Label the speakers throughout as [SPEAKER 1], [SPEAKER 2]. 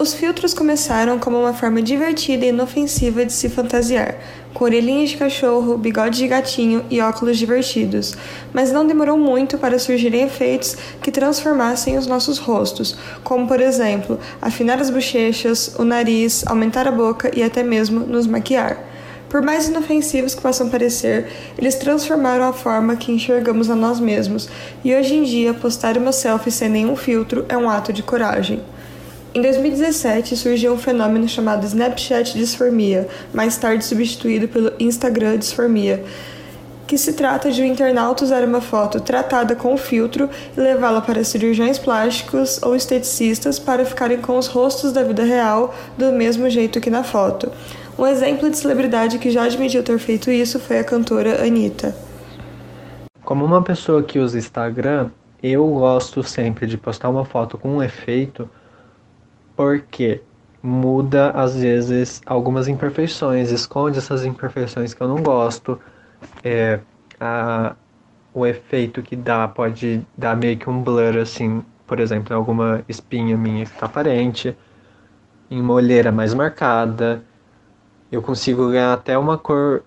[SPEAKER 1] Os filtros começaram como uma forma divertida e inofensiva de se fantasiar, com orelhinhas de cachorro, bigode de gatinho e óculos divertidos, mas não demorou muito para surgirem efeitos que transformassem os nossos rostos, como por exemplo, afinar as bochechas, o nariz, aumentar a boca e até mesmo nos maquiar. Por mais inofensivos que possam parecer, eles transformaram a forma que enxergamos a nós mesmos, e hoje em dia postar uma selfie sem nenhum filtro é um ato de coragem. Em 2017 surgiu um fenômeno chamado Snapchat disformia, mais tarde substituído pelo Instagram disformia, que se trata de um internauta usar uma foto tratada com filtro e levá-la para cirurgiões plásticos ou esteticistas para ficarem com os rostos da vida real do mesmo jeito que na foto. Um exemplo de celebridade que já admitiu ter feito isso foi a cantora Anitta.
[SPEAKER 2] Como uma pessoa que usa Instagram, eu gosto sempre de postar uma foto com um efeito porque muda às vezes algumas imperfeições, esconde essas imperfeições que eu não gosto. É, a, o efeito que dá pode dar meio que um blur assim, por exemplo, em alguma espinha minha que está aparente, em uma olheira mais marcada. Eu consigo ganhar até uma cor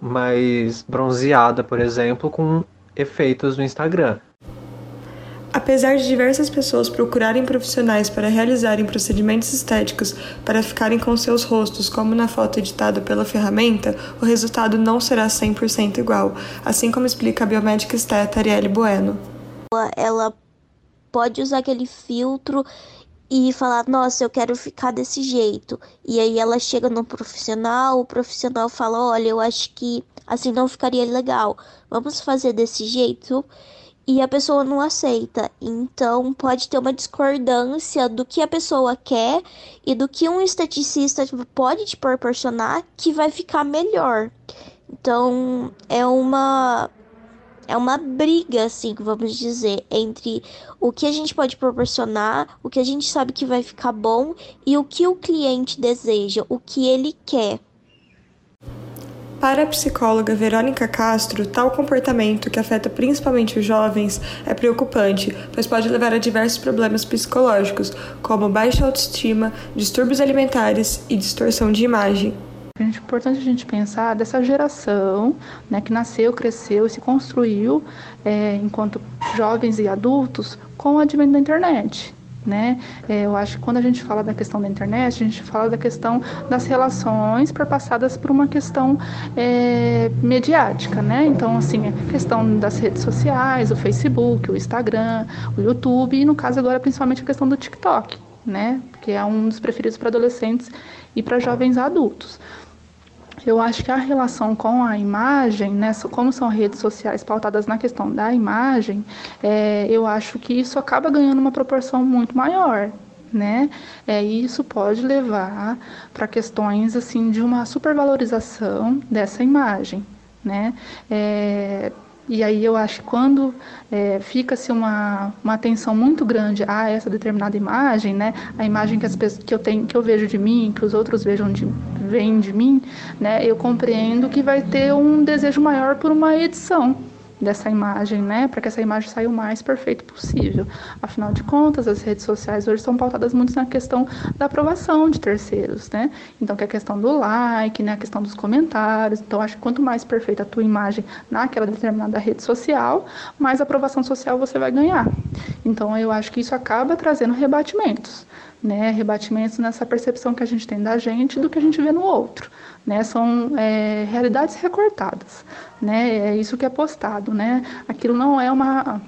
[SPEAKER 2] mais bronzeada, por exemplo, com efeitos no Instagram.
[SPEAKER 1] Apesar de diversas pessoas procurarem profissionais para realizarem procedimentos estéticos para ficarem com seus rostos como na foto editada pela ferramenta, o resultado não será 100% igual, assim como explica a biomédica esteta Arielle Bueno.
[SPEAKER 3] Ela pode usar aquele filtro e falar, nossa, eu quero ficar desse jeito. E aí ela chega no profissional, o profissional fala, olha, eu acho que assim não ficaria legal. Vamos fazer desse jeito e a pessoa não aceita. Então pode ter uma discordância do que a pessoa quer e do que um esteticista tipo, pode te proporcionar que vai ficar melhor. Então é uma é uma briga assim, vamos dizer, entre o que a gente pode proporcionar, o que a gente sabe que vai ficar bom e o que o cliente deseja, o que ele quer.
[SPEAKER 1] Para a psicóloga Verônica Castro, tal comportamento, que afeta principalmente os jovens, é preocupante, pois pode levar a diversos problemas psicológicos, como baixa autoestima, distúrbios alimentares e distorção de imagem.
[SPEAKER 4] É importante a gente pensar dessa geração né, que nasceu, cresceu e se construiu é, enquanto jovens e adultos com o advento da internet né? É, eu acho que quando a gente fala da questão da internet, a gente fala da questão das relações perpassadas por uma questão é, mediática, né? Então, assim, a questão das redes sociais, o Facebook, o Instagram, o YouTube e, no caso agora, principalmente a questão do TikTok, né? Que é um dos preferidos para adolescentes e para jovens adultos eu acho que a relação com a imagem, né, como são redes sociais pautadas na questão da imagem, é, eu acho que isso acaba ganhando uma proporção muito maior. Né? É, e isso pode levar para questões assim de uma supervalorização dessa imagem, né? É, e aí eu acho que quando é, fica-se uma, uma atenção muito grande a essa determinada imagem, né, a imagem que, as pessoas, que, eu tenho, que eu vejo de mim, que os outros vejam de, veem de mim, né, eu compreendo que vai ter um desejo maior por uma edição dessa imagem, né, para que essa imagem saia o mais perfeito possível. Afinal de contas, as redes sociais hoje são pautadas muito na questão da aprovação de terceiros, né? Então, que é a questão do like, né, a questão dos comentários. Então, acho que quanto mais perfeita a tua imagem naquela determinada rede social, mais aprovação social você vai ganhar. Então, eu acho que isso acaba trazendo rebatimentos, né? Rebatimentos nessa percepção que a gente tem da gente do que a gente vê no outro né? São é, realidades recortadas, né? É isso que é postado, né? Aquilo não é uma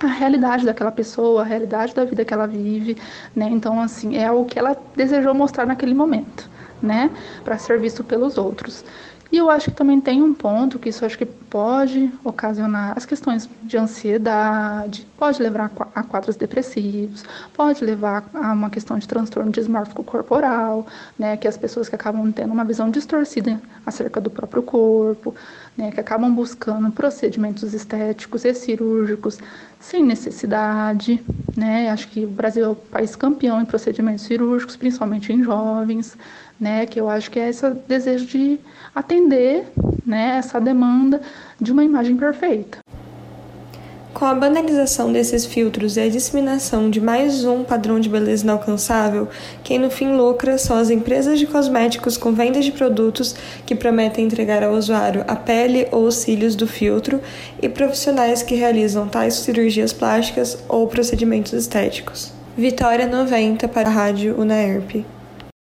[SPEAKER 4] a realidade daquela pessoa, a realidade da vida que ela vive, né? Então, assim, é o que ela desejou mostrar naquele momento, né? Para ser visto pelos outros. E eu acho que também tem um ponto que isso acho que pode ocasionar as questões de ansiedade, pode levar a quadros depressivos, pode levar a uma questão de transtorno dismórfico corporal, né, que as pessoas que acabam tendo uma visão distorcida acerca do próprio corpo, né, que acabam buscando procedimentos estéticos e cirúrgicos sem necessidade, né? Acho que o Brasil é o país campeão em procedimentos cirúrgicos, principalmente em jovens, né? Que eu acho que é esse desejo de atender, né? Essa demanda de uma imagem perfeita.
[SPEAKER 1] Com a banalização desses filtros e a disseminação de mais um padrão de beleza inalcançável, quem no fim lucra são as empresas de cosméticos com vendas de produtos que prometem entregar ao usuário a pele ou os cílios do filtro e profissionais que realizam tais cirurgias plásticas ou procedimentos estéticos. Vitória 90 para a Rádio UNAERP.